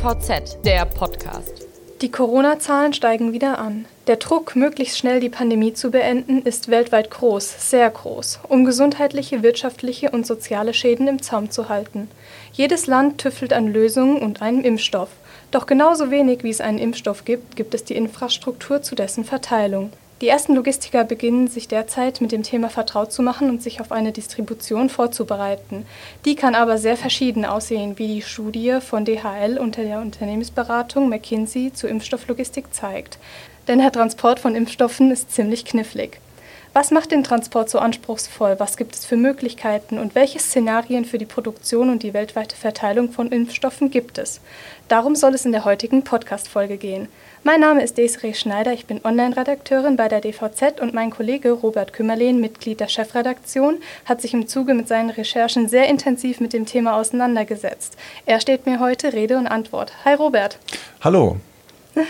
DVZ, der Podcast. Die Corona-Zahlen steigen wieder an. Der Druck, möglichst schnell die Pandemie zu beenden, ist weltweit groß, sehr groß, um gesundheitliche, wirtschaftliche und soziale Schäden im Zaum zu halten. Jedes Land tüffelt an Lösungen und einem Impfstoff. Doch genauso wenig wie es einen Impfstoff gibt, gibt es die Infrastruktur zu dessen Verteilung. Die ersten Logistiker beginnen sich derzeit mit dem Thema vertraut zu machen und sich auf eine Distribution vorzubereiten. Die kann aber sehr verschieden aussehen, wie die Studie von DHL unter der Unternehmensberatung McKinsey zur Impfstofflogistik zeigt. Denn der Transport von Impfstoffen ist ziemlich knifflig. Was macht den Transport so anspruchsvoll? Was gibt es für Möglichkeiten? Und welche Szenarien für die Produktion und die weltweite Verteilung von Impfstoffen gibt es? Darum soll es in der heutigen Podcast-Folge gehen. Mein Name ist Desiree Schneider, ich bin Online-Redakteurin bei der DVZ und mein Kollege Robert Kümmerlehn, Mitglied der Chefredaktion, hat sich im Zuge mit seinen Recherchen sehr intensiv mit dem Thema auseinandergesetzt. Er steht mir heute Rede und Antwort. Hi Robert. Hallo.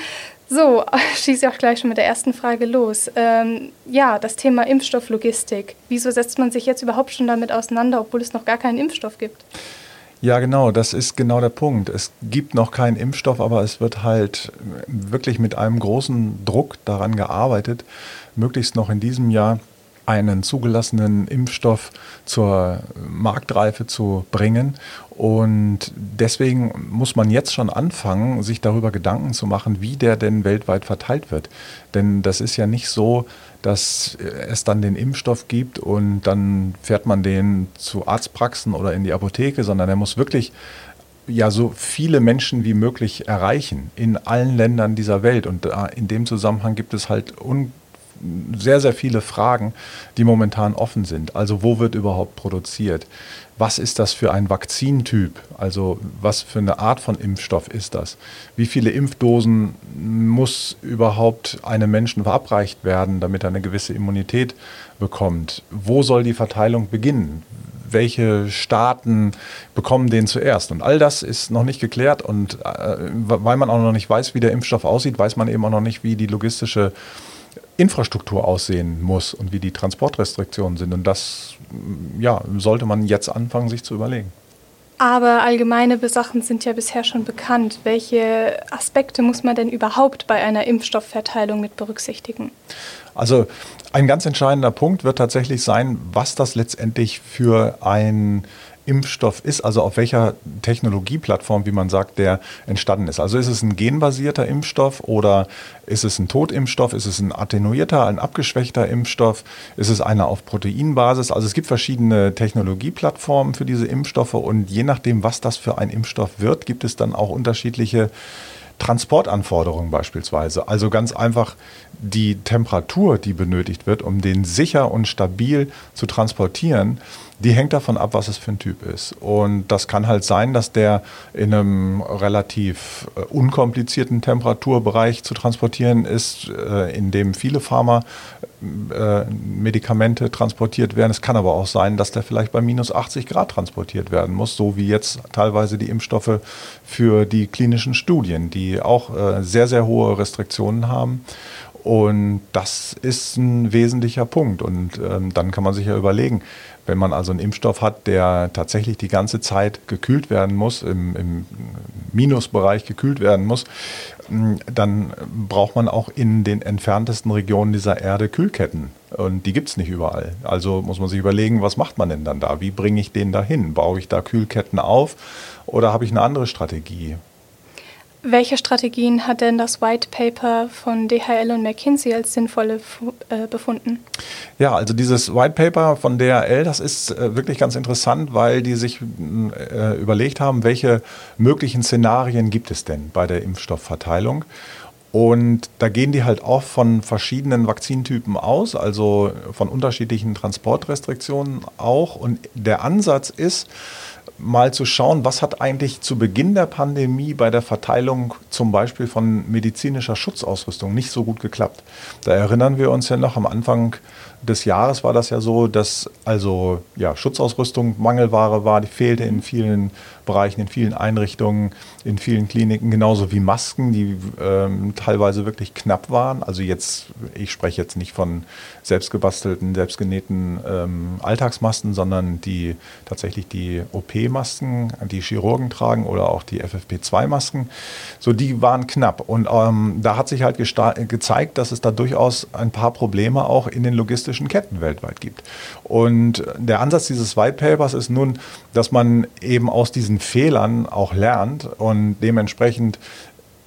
So, schieße ich auch gleich schon mit der ersten Frage los. Ähm, ja, das Thema Impfstofflogistik. Wieso setzt man sich jetzt überhaupt schon damit auseinander, obwohl es noch gar keinen Impfstoff gibt? Ja, genau, das ist genau der Punkt. Es gibt noch keinen Impfstoff, aber es wird halt wirklich mit einem großen Druck daran gearbeitet, möglichst noch in diesem Jahr einen zugelassenen Impfstoff zur Marktreife zu bringen. Und deswegen muss man jetzt schon anfangen, sich darüber Gedanken zu machen, wie der denn weltweit verteilt wird. Denn das ist ja nicht so, dass es dann den Impfstoff gibt und dann fährt man den zu Arztpraxen oder in die Apotheke, sondern er muss wirklich ja so viele Menschen wie möglich erreichen in allen Ländern dieser Welt. Und in dem Zusammenhang gibt es halt un sehr, sehr viele Fragen, die momentan offen sind. Also wo wird überhaupt produziert? Was ist das für ein Vakzintyp? Also was für eine Art von Impfstoff ist das? Wie viele Impfdosen muss überhaupt einem Menschen verabreicht werden, damit er eine gewisse Immunität bekommt? Wo soll die Verteilung beginnen? welche Staaten bekommen den zuerst. Und all das ist noch nicht geklärt. Und äh, weil man auch noch nicht weiß, wie der Impfstoff aussieht, weiß man eben auch noch nicht, wie die logistische Infrastruktur aussehen muss und wie die Transportrestriktionen sind. Und das ja, sollte man jetzt anfangen, sich zu überlegen. Aber allgemeine Sachen sind ja bisher schon bekannt. Welche Aspekte muss man denn überhaupt bei einer Impfstoffverteilung mit berücksichtigen? Also ein ganz entscheidender Punkt wird tatsächlich sein, was das letztendlich für ein Impfstoff ist, also auf welcher Technologieplattform, wie man sagt, der entstanden ist. Also ist es ein genbasierter Impfstoff oder ist es ein Totimpfstoff, ist es ein attenuierter, ein abgeschwächter Impfstoff, ist es einer auf Proteinbasis. Also es gibt verschiedene Technologieplattformen für diese Impfstoffe und je nachdem, was das für ein Impfstoff wird, gibt es dann auch unterschiedliche Transportanforderungen beispielsweise. Also ganz einfach die Temperatur, die benötigt wird, um den sicher und stabil zu transportieren, die hängt davon ab, was es für ein Typ ist. Und das kann halt sein, dass der in einem relativ äh, unkomplizierten Temperaturbereich zu transportieren ist, äh, in dem viele Pharma-Medikamente äh, transportiert werden. Es kann aber auch sein, dass der vielleicht bei minus 80 Grad transportiert werden muss, so wie jetzt teilweise die Impfstoffe für die klinischen Studien, die auch sehr, sehr hohe Restriktionen haben. Und das ist ein wesentlicher Punkt. Und ähm, dann kann man sich ja überlegen, wenn man also einen Impfstoff hat, der tatsächlich die ganze Zeit gekühlt werden muss, im, im Minusbereich gekühlt werden muss, dann braucht man auch in den entferntesten Regionen dieser Erde Kühlketten. Und die gibt es nicht überall. Also muss man sich überlegen, was macht man denn dann da? Wie bringe ich den dahin? Baue ich da Kühlketten auf oder habe ich eine andere Strategie? Welche Strategien hat denn das White Paper von DHL und McKinsey als sinnvolle äh, befunden? Ja, also dieses White Paper von DHL, das ist äh, wirklich ganz interessant, weil die sich äh, überlegt haben, welche möglichen Szenarien gibt es denn bei der Impfstoffverteilung. Und da gehen die halt auch von verschiedenen Vakzintypen aus, also von unterschiedlichen Transportrestriktionen auch. Und der Ansatz ist, mal zu schauen, was hat eigentlich zu Beginn der Pandemie bei der Verteilung zum Beispiel von medizinischer Schutzausrüstung nicht so gut geklappt. Da erinnern wir uns ja noch, am Anfang des Jahres war das ja so, dass also ja, Schutzausrüstung Mangelware war, die fehlte in vielen Bereichen, in vielen Einrichtungen, in vielen Kliniken, genauso wie Masken, die ähm, teilweise wirklich knapp waren. Also jetzt, ich spreche jetzt nicht von selbstgebastelten, selbstgenähten ähm, Alltagsmasken, sondern die tatsächlich die OP-Masken, die Chirurgen tragen oder auch die FFP2-Masken. So, die waren knapp. Und ähm, da hat sich halt gezeigt, dass es da durchaus ein paar Probleme auch in den logistischen Ketten weltweit gibt. Und der Ansatz dieses White Papers ist nun, dass man eben aus diesen Fehlern auch lernt und dementsprechend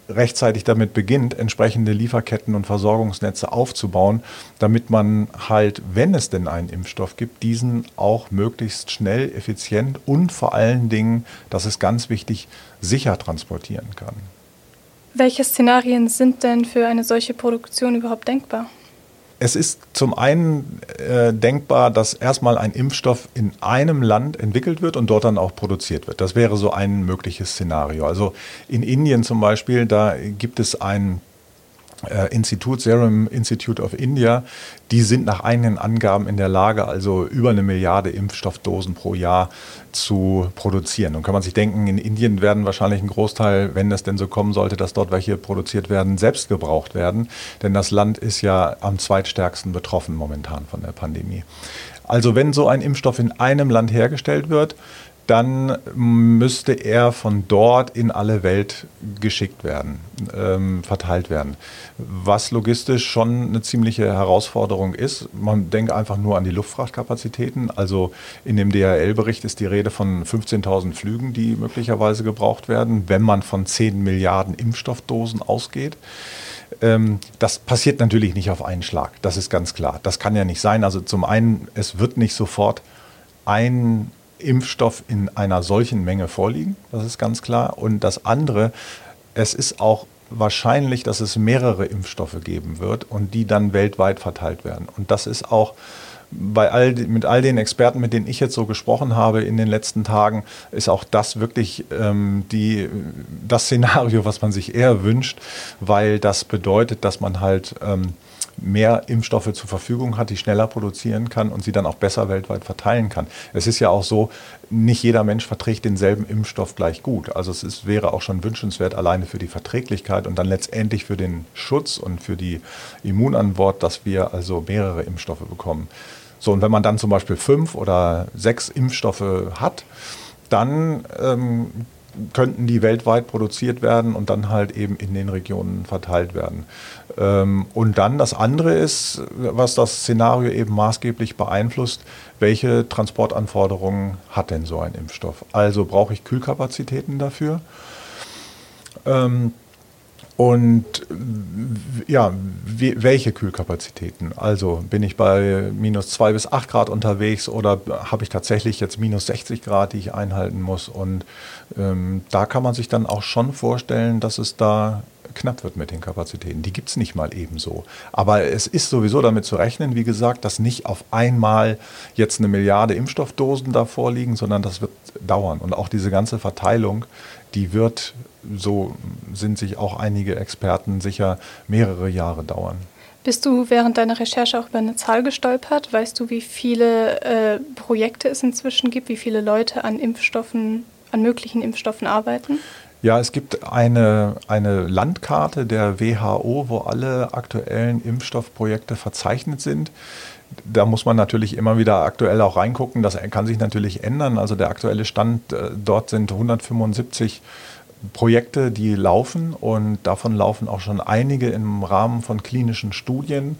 rechtzeitig damit beginnt, entsprechende Lieferketten und Versorgungsnetze aufzubauen, damit man halt, wenn es denn einen Impfstoff gibt, diesen auch möglichst schnell, effizient und vor allen Dingen, das ist ganz wichtig, sicher transportieren kann. Welche Szenarien sind denn für eine solche Produktion überhaupt denkbar? Es ist zum einen äh, denkbar, dass erstmal ein Impfstoff in einem Land entwickelt wird und dort dann auch produziert wird. Das wäre so ein mögliches Szenario. Also in Indien zum Beispiel, da gibt es ein Institut, Serum Institute of India, die sind nach eigenen Angaben in der Lage, also über eine Milliarde Impfstoffdosen pro Jahr zu produzieren. Und kann man sich denken, in Indien werden wahrscheinlich ein Großteil, wenn es denn so kommen sollte, dass dort welche produziert werden, selbst gebraucht werden. Denn das Land ist ja am zweitstärksten betroffen momentan von der Pandemie. Also wenn so ein Impfstoff in einem Land hergestellt wird, dann müsste er von dort in alle Welt geschickt werden, ähm, verteilt werden. Was logistisch schon eine ziemliche Herausforderung ist. Man denkt einfach nur an die Luftfrachtkapazitäten. Also in dem DHL-Bericht ist die Rede von 15.000 Flügen, die möglicherweise gebraucht werden, wenn man von 10 Milliarden Impfstoffdosen ausgeht. Ähm, das passiert natürlich nicht auf einen Schlag. Das ist ganz klar. Das kann ja nicht sein. Also zum einen, es wird nicht sofort ein Impfstoff in einer solchen Menge vorliegen, das ist ganz klar. Und das andere, es ist auch wahrscheinlich, dass es mehrere Impfstoffe geben wird und die dann weltweit verteilt werden. Und das ist auch bei all, mit all den Experten, mit denen ich jetzt so gesprochen habe in den letzten Tagen, ist auch das wirklich ähm, die, das Szenario, was man sich eher wünscht, weil das bedeutet, dass man halt ähm, mehr Impfstoffe zur Verfügung hat, die schneller produzieren kann und sie dann auch besser weltweit verteilen kann. Es ist ja auch so, nicht jeder Mensch verträgt denselben Impfstoff gleich gut. Also es ist, wäre auch schon wünschenswert alleine für die Verträglichkeit und dann letztendlich für den Schutz und für die Immunantwort, dass wir also mehrere Impfstoffe bekommen. So, und wenn man dann zum Beispiel fünf oder sechs Impfstoffe hat, dann ähm, könnten die weltweit produziert werden und dann halt eben in den Regionen verteilt werden. Ähm, und dann das andere ist, was das Szenario eben maßgeblich beeinflusst, welche Transportanforderungen hat denn so ein Impfstoff? Also brauche ich Kühlkapazitäten dafür? Ähm, und ja, welche Kühlkapazitäten? Also bin ich bei minus 2 bis 8 Grad unterwegs oder habe ich tatsächlich jetzt minus 60 Grad, die ich einhalten muss? Und ähm, da kann man sich dann auch schon vorstellen, dass es da knapp wird mit den Kapazitäten. Die gibt es nicht mal ebenso. Aber es ist sowieso damit zu rechnen, wie gesagt, dass nicht auf einmal jetzt eine Milliarde Impfstoffdosen da vorliegen, sondern das wird dauern. Und auch diese ganze Verteilung, die wird so sind sich auch einige Experten sicher mehrere Jahre dauern. Bist du während deiner Recherche auch über eine Zahl gestolpert? Weißt du, wie viele äh, Projekte es inzwischen gibt, wie viele Leute an Impfstoffen, an möglichen Impfstoffen arbeiten? Ja, es gibt eine, eine Landkarte der WHO, wo alle aktuellen Impfstoffprojekte verzeichnet sind. Da muss man natürlich immer wieder aktuell auch reingucken. Das kann sich natürlich ändern. Also der aktuelle Stand, äh, dort sind 175 Projekte, die laufen und davon laufen auch schon einige im Rahmen von klinischen Studien.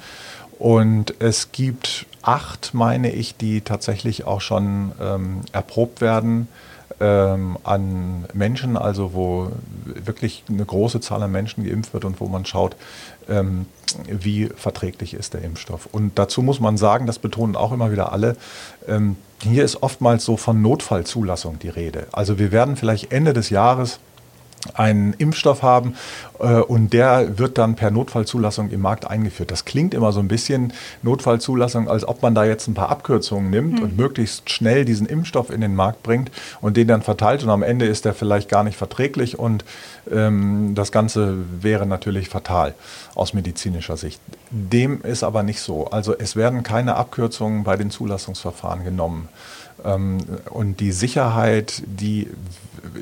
Und es gibt acht, meine ich, die tatsächlich auch schon ähm, erprobt werden ähm, an Menschen, also wo wirklich eine große Zahl an Menschen geimpft wird und wo man schaut, ähm, wie verträglich ist der Impfstoff. Und dazu muss man sagen, das betonen auch immer wieder alle, ähm, hier ist oftmals so von Notfallzulassung die Rede. Also wir werden vielleicht Ende des Jahres einen Impfstoff haben äh, und der wird dann per Notfallzulassung im Markt eingeführt. Das klingt immer so ein bisschen Notfallzulassung, als ob man da jetzt ein paar Abkürzungen nimmt mhm. und möglichst schnell diesen Impfstoff in den Markt bringt und den dann verteilt und am Ende ist der vielleicht gar nicht verträglich und ähm, das Ganze wäre natürlich fatal aus medizinischer Sicht. Dem ist aber nicht so. Also es werden keine Abkürzungen bei den Zulassungsverfahren genommen. Ähm, und die Sicherheit, die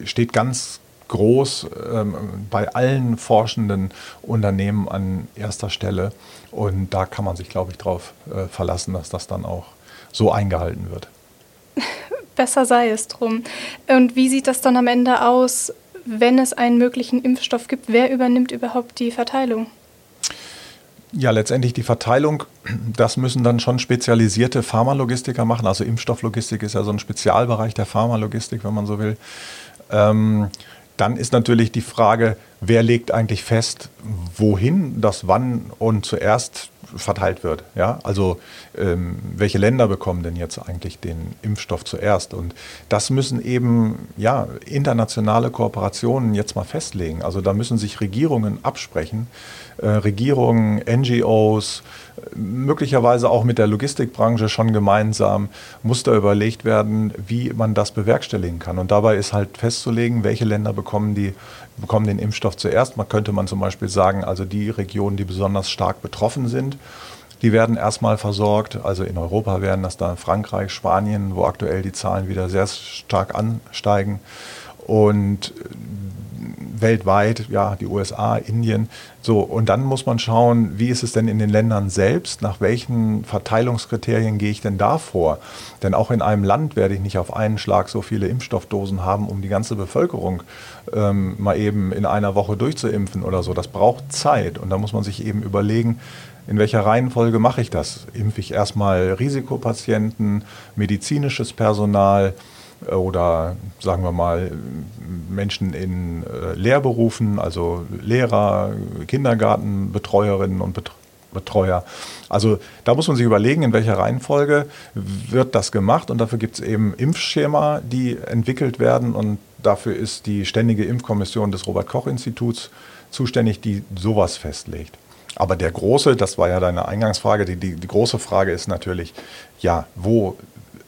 steht ganz groß ähm, bei allen forschenden Unternehmen an erster Stelle. Und da kann man sich, glaube ich, darauf äh, verlassen, dass das dann auch so eingehalten wird. Besser sei es drum. Und wie sieht das dann am Ende aus, wenn es einen möglichen Impfstoff gibt? Wer übernimmt überhaupt die Verteilung? Ja, letztendlich die Verteilung, das müssen dann schon spezialisierte Pharmalogistiker machen. Also Impfstofflogistik ist ja so ein Spezialbereich der Pharmalogistik, wenn man so will. Ähm, dann ist natürlich die Frage, wer legt eigentlich fest, wohin das wann und zuerst verteilt wird. Ja? Also ähm, welche Länder bekommen denn jetzt eigentlich den Impfstoff zuerst? Und das müssen eben ja, internationale Kooperationen jetzt mal festlegen. Also da müssen sich Regierungen absprechen, äh, Regierungen, NGOs, möglicherweise auch mit der Logistikbranche schon gemeinsam muss da überlegt werden, wie man das bewerkstelligen kann. Und dabei ist halt festzulegen, welche Länder bekommen, die, bekommen den Impfstoff zuerst. Man könnte man zum Beispiel sagen, also die Regionen, die besonders stark betroffen sind, die werden erstmal versorgt. Also in Europa werden das dann Frankreich, Spanien, wo aktuell die Zahlen wieder sehr stark ansteigen. Und weltweit, ja, die USA, Indien. So, und dann muss man schauen, wie ist es denn in den Ländern selbst? Nach welchen Verteilungskriterien gehe ich denn da vor? Denn auch in einem Land werde ich nicht auf einen Schlag so viele Impfstoffdosen haben, um die ganze Bevölkerung ähm, mal eben in einer Woche durchzuimpfen oder so. Das braucht Zeit. Und da muss man sich eben überlegen, in welcher Reihenfolge mache ich das? Impfe ich erstmal Risikopatienten, medizinisches Personal, oder sagen wir mal Menschen in äh, Lehrberufen, also Lehrer, Kindergartenbetreuerinnen und Betreuer. Also da muss man sich überlegen, in welcher Reihenfolge wird das gemacht und dafür gibt es eben Impfschema, die entwickelt werden und dafür ist die Ständige Impfkommission des Robert Koch Instituts zuständig, die sowas festlegt. Aber der große, das war ja deine Eingangsfrage, die, die, die große Frage ist natürlich, ja, wo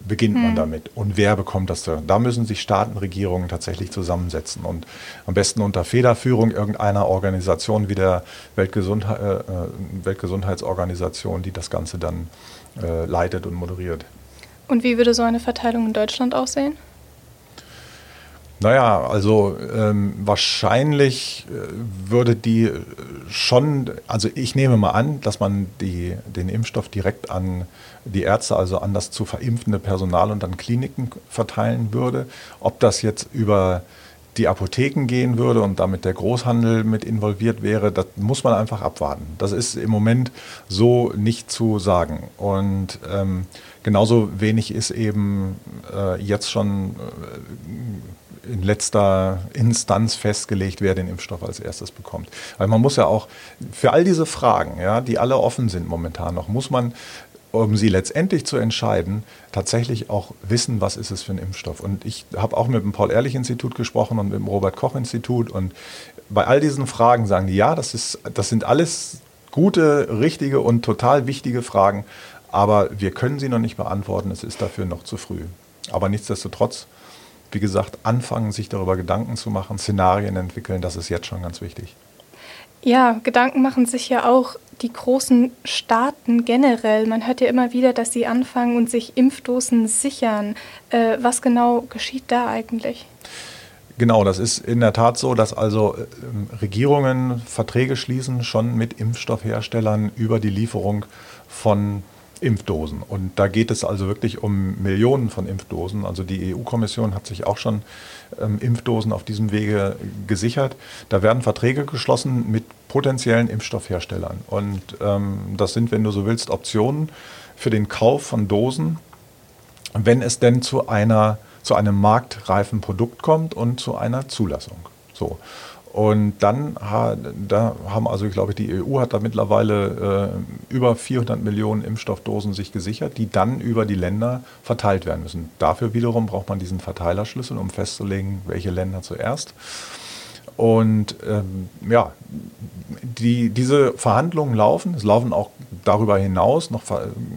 beginnt man hm. damit und wer bekommt das da? Da müssen sich Staaten, Regierungen tatsächlich zusammensetzen und am besten unter Federführung irgendeiner Organisation wie der Weltgesundheit, äh, äh, Weltgesundheitsorganisation, die das Ganze dann äh, leitet und moderiert. Und wie würde so eine Verteilung in Deutschland aussehen? Naja, also ähm, wahrscheinlich äh, würde die schon, also ich nehme mal an, dass man die, den Impfstoff direkt an die Ärzte, also an das zu verimpfende Personal und an Kliniken verteilen würde. Ob das jetzt über die Apotheken gehen würde und damit der Großhandel mit involviert wäre, das muss man einfach abwarten. Das ist im Moment so nicht zu sagen. Und ähm, genauso wenig ist eben äh, jetzt schon äh, in letzter Instanz festgelegt, wer den Impfstoff als erstes bekommt. Weil man muss ja auch für all diese Fragen, ja, die alle offen sind momentan noch, muss man um sie letztendlich zu entscheiden, tatsächlich auch wissen, was ist es für ein Impfstoff. Und ich habe auch mit dem Paul-Ehrlich-Institut gesprochen und mit dem Robert-Koch-Institut. Und bei all diesen Fragen sagen die, ja, das, ist, das sind alles gute, richtige und total wichtige Fragen. Aber wir können sie noch nicht beantworten. Es ist dafür noch zu früh. Aber nichtsdestotrotz wie gesagt, anfangen, sich darüber Gedanken zu machen, Szenarien entwickeln, das ist jetzt schon ganz wichtig. Ja, Gedanken machen sich ja auch die großen Staaten generell. Man hört ja immer wieder, dass sie anfangen und sich Impfdosen sichern. Äh, was genau geschieht da eigentlich? Genau, das ist in der Tat so, dass also äh, Regierungen Verträge schließen schon mit Impfstoffherstellern über die Lieferung von Impfdosen. Und da geht es also wirklich um Millionen von Impfdosen. Also die EU-Kommission hat sich auch schon ähm, Impfdosen auf diesem Wege gesichert. Da werden Verträge geschlossen mit potenziellen Impfstoffherstellern. Und ähm, das sind, wenn du so willst, Optionen für den Kauf von Dosen, wenn es denn zu einer zu einem marktreifen Produkt kommt und zu einer Zulassung. So. Und dann da haben also, ich glaube, die EU hat da mittlerweile äh, über 400 Millionen Impfstoffdosen sich gesichert, die dann über die Länder verteilt werden müssen. Dafür wiederum braucht man diesen Verteilerschlüssel, um festzulegen, welche Länder zuerst. Und ähm, ja, die, diese Verhandlungen laufen. Es laufen auch darüber hinaus noch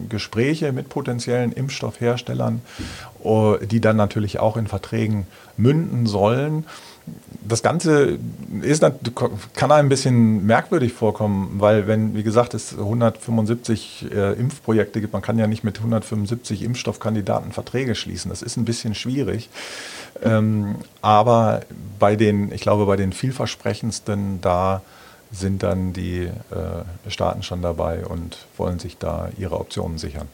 Gespräche mit potenziellen Impfstoffherstellern, äh, die dann natürlich auch in Verträgen münden sollen das Ganze ist, kann ein bisschen merkwürdig vorkommen, weil wenn, wie gesagt, es 175 äh, Impfprojekte gibt, man kann ja nicht mit 175 Impfstoffkandidaten Verträge schließen. Das ist ein bisschen schwierig. Ähm, aber bei den, ich glaube, bei den vielversprechendsten, da sind dann die äh, Staaten schon dabei und wollen sich da ihre Optionen sichern.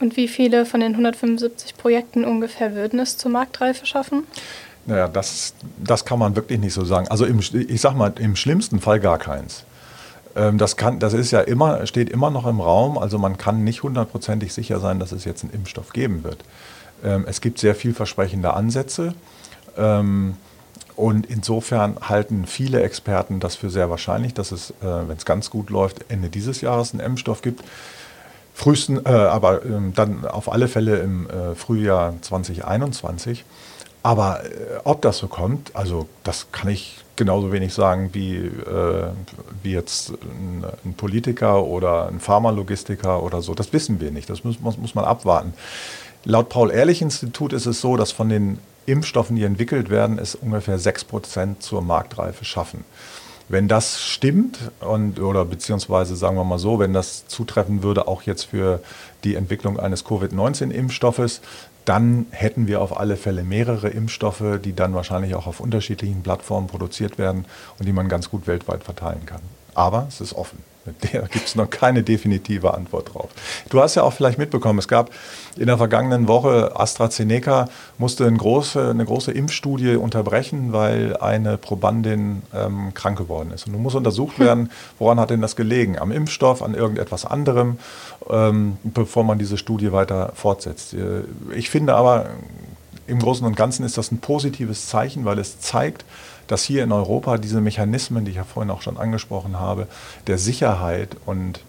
Und wie viele von den 175 Projekten ungefähr würden es zur Marktreife schaffen? Naja, das, das kann man wirklich nicht so sagen. Also im, ich sag mal, im schlimmsten Fall gar keins. Ähm, das, kann, das ist ja immer, steht immer noch im Raum, also man kann nicht hundertprozentig sicher sein, dass es jetzt einen Impfstoff geben wird. Ähm, es gibt sehr vielversprechende Ansätze. Ähm, und insofern halten viele Experten das für sehr wahrscheinlich, dass es, äh, wenn es ganz gut läuft, Ende dieses Jahres einen Impfstoff gibt. Frühesten, äh, aber dann auf alle Fälle im äh, Frühjahr 2021. Aber äh, ob das so kommt, also das kann ich genauso wenig sagen wie, äh, wie jetzt ein, ein, Politiker oder ein Pharmalogistiker oder so. Das wissen wir nicht. Das muss, muss, muss man abwarten. Laut Paul-Ehrlich-Institut ist es so, dass von den Impfstoffen, die entwickelt werden, es ungefähr 6% zur Marktreife schaffen. Wenn das stimmt und oder beziehungsweise sagen wir mal so, wenn das zutreffen würde, auch jetzt für die Entwicklung eines Covid-19-Impfstoffes, dann hätten wir auf alle Fälle mehrere Impfstoffe, die dann wahrscheinlich auch auf unterschiedlichen Plattformen produziert werden und die man ganz gut weltweit verteilen kann. Aber es ist offen. Der gibt es noch keine definitive Antwort drauf. Du hast ja auch vielleicht mitbekommen, es gab in der vergangenen Woche AstraZeneca musste eine große, eine große Impfstudie unterbrechen, weil eine Probandin ähm, krank geworden ist. Und nun muss untersucht hm. werden, woran hat denn das gelegen? Am Impfstoff, an irgendetwas anderem, ähm, bevor man diese Studie weiter fortsetzt. Äh, ich finde aber, im Großen und Ganzen ist das ein positives Zeichen, weil es zeigt, dass hier in Europa diese Mechanismen, die ich ja vorhin auch schon angesprochen habe, der Sicherheit und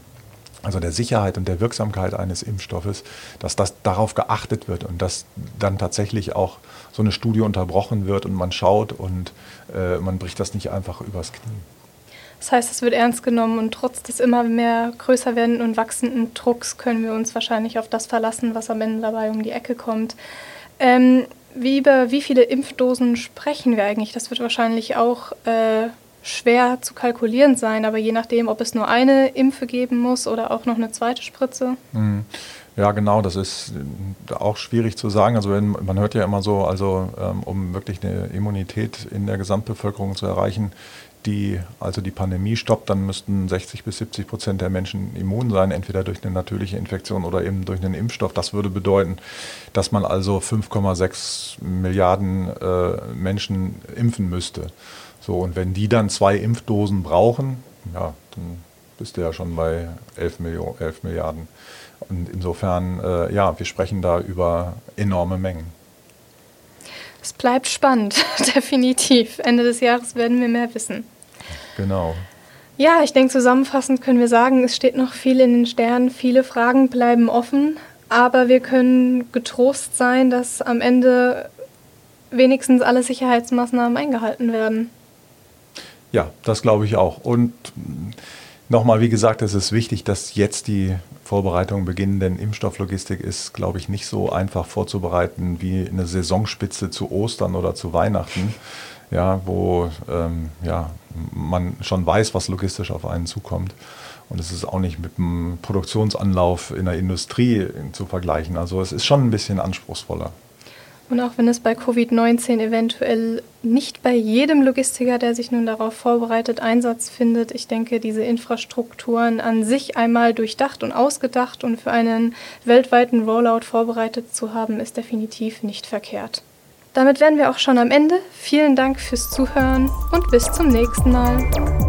also der Sicherheit und der Wirksamkeit eines Impfstoffes, dass das darauf geachtet wird und dass dann tatsächlich auch so eine Studie unterbrochen wird und man schaut und äh, man bricht das nicht einfach übers Knie. Das heißt, es wird ernst genommen und trotz des immer mehr größer werdenden und wachsenden Drucks können wir uns wahrscheinlich auf das verlassen, was am Ende dabei um die Ecke kommt. Ähm, wie über wie viele Impfdosen sprechen wir eigentlich? Das wird wahrscheinlich auch äh, schwer zu kalkulieren sein, aber je nachdem, ob es nur eine Impfe geben muss oder auch noch eine zweite Spritze. Mhm. Ja, genau, das ist äh, auch schwierig zu sagen. Also wenn, man hört ja immer so, also ähm, um wirklich eine Immunität in der Gesamtbevölkerung zu erreichen, die also die Pandemie stoppt, dann müssten 60 bis 70 Prozent der Menschen immun sein, entweder durch eine natürliche Infektion oder eben durch einen Impfstoff. Das würde bedeuten, dass man also 5,6 Milliarden äh, Menschen impfen müsste. So, und wenn die dann zwei Impfdosen brauchen, ja, dann bist du ja schon bei 11, Millionen, 11 Milliarden. Und insofern, äh, ja, wir sprechen da über enorme Mengen. Es bleibt spannend, definitiv. Ende des Jahres werden wir mehr wissen. Genau. Ja, ich denke, zusammenfassend können wir sagen, es steht noch viel in den Sternen, viele Fragen bleiben offen, aber wir können getrost sein, dass am Ende wenigstens alle Sicherheitsmaßnahmen eingehalten werden. Ja, das glaube ich auch. Und nochmal, wie gesagt, es ist wichtig, dass jetzt die Vorbereitungen beginnen, denn Impfstofflogistik ist, glaube ich, nicht so einfach vorzubereiten wie eine Saisonspitze zu Ostern oder zu Weihnachten, ja, wo ähm, ja, man schon weiß, was logistisch auf einen zukommt. Und es ist auch nicht mit einem Produktionsanlauf in der Industrie zu vergleichen. Also es ist schon ein bisschen anspruchsvoller. Und auch wenn es bei Covid-19 eventuell nicht bei jedem Logistiker, der sich nun darauf vorbereitet, Einsatz findet, ich denke, diese Infrastrukturen an sich einmal durchdacht und ausgedacht und für einen weltweiten Rollout vorbereitet zu haben, ist definitiv nicht verkehrt. Damit wären wir auch schon am Ende. Vielen Dank fürs Zuhören und bis zum nächsten Mal.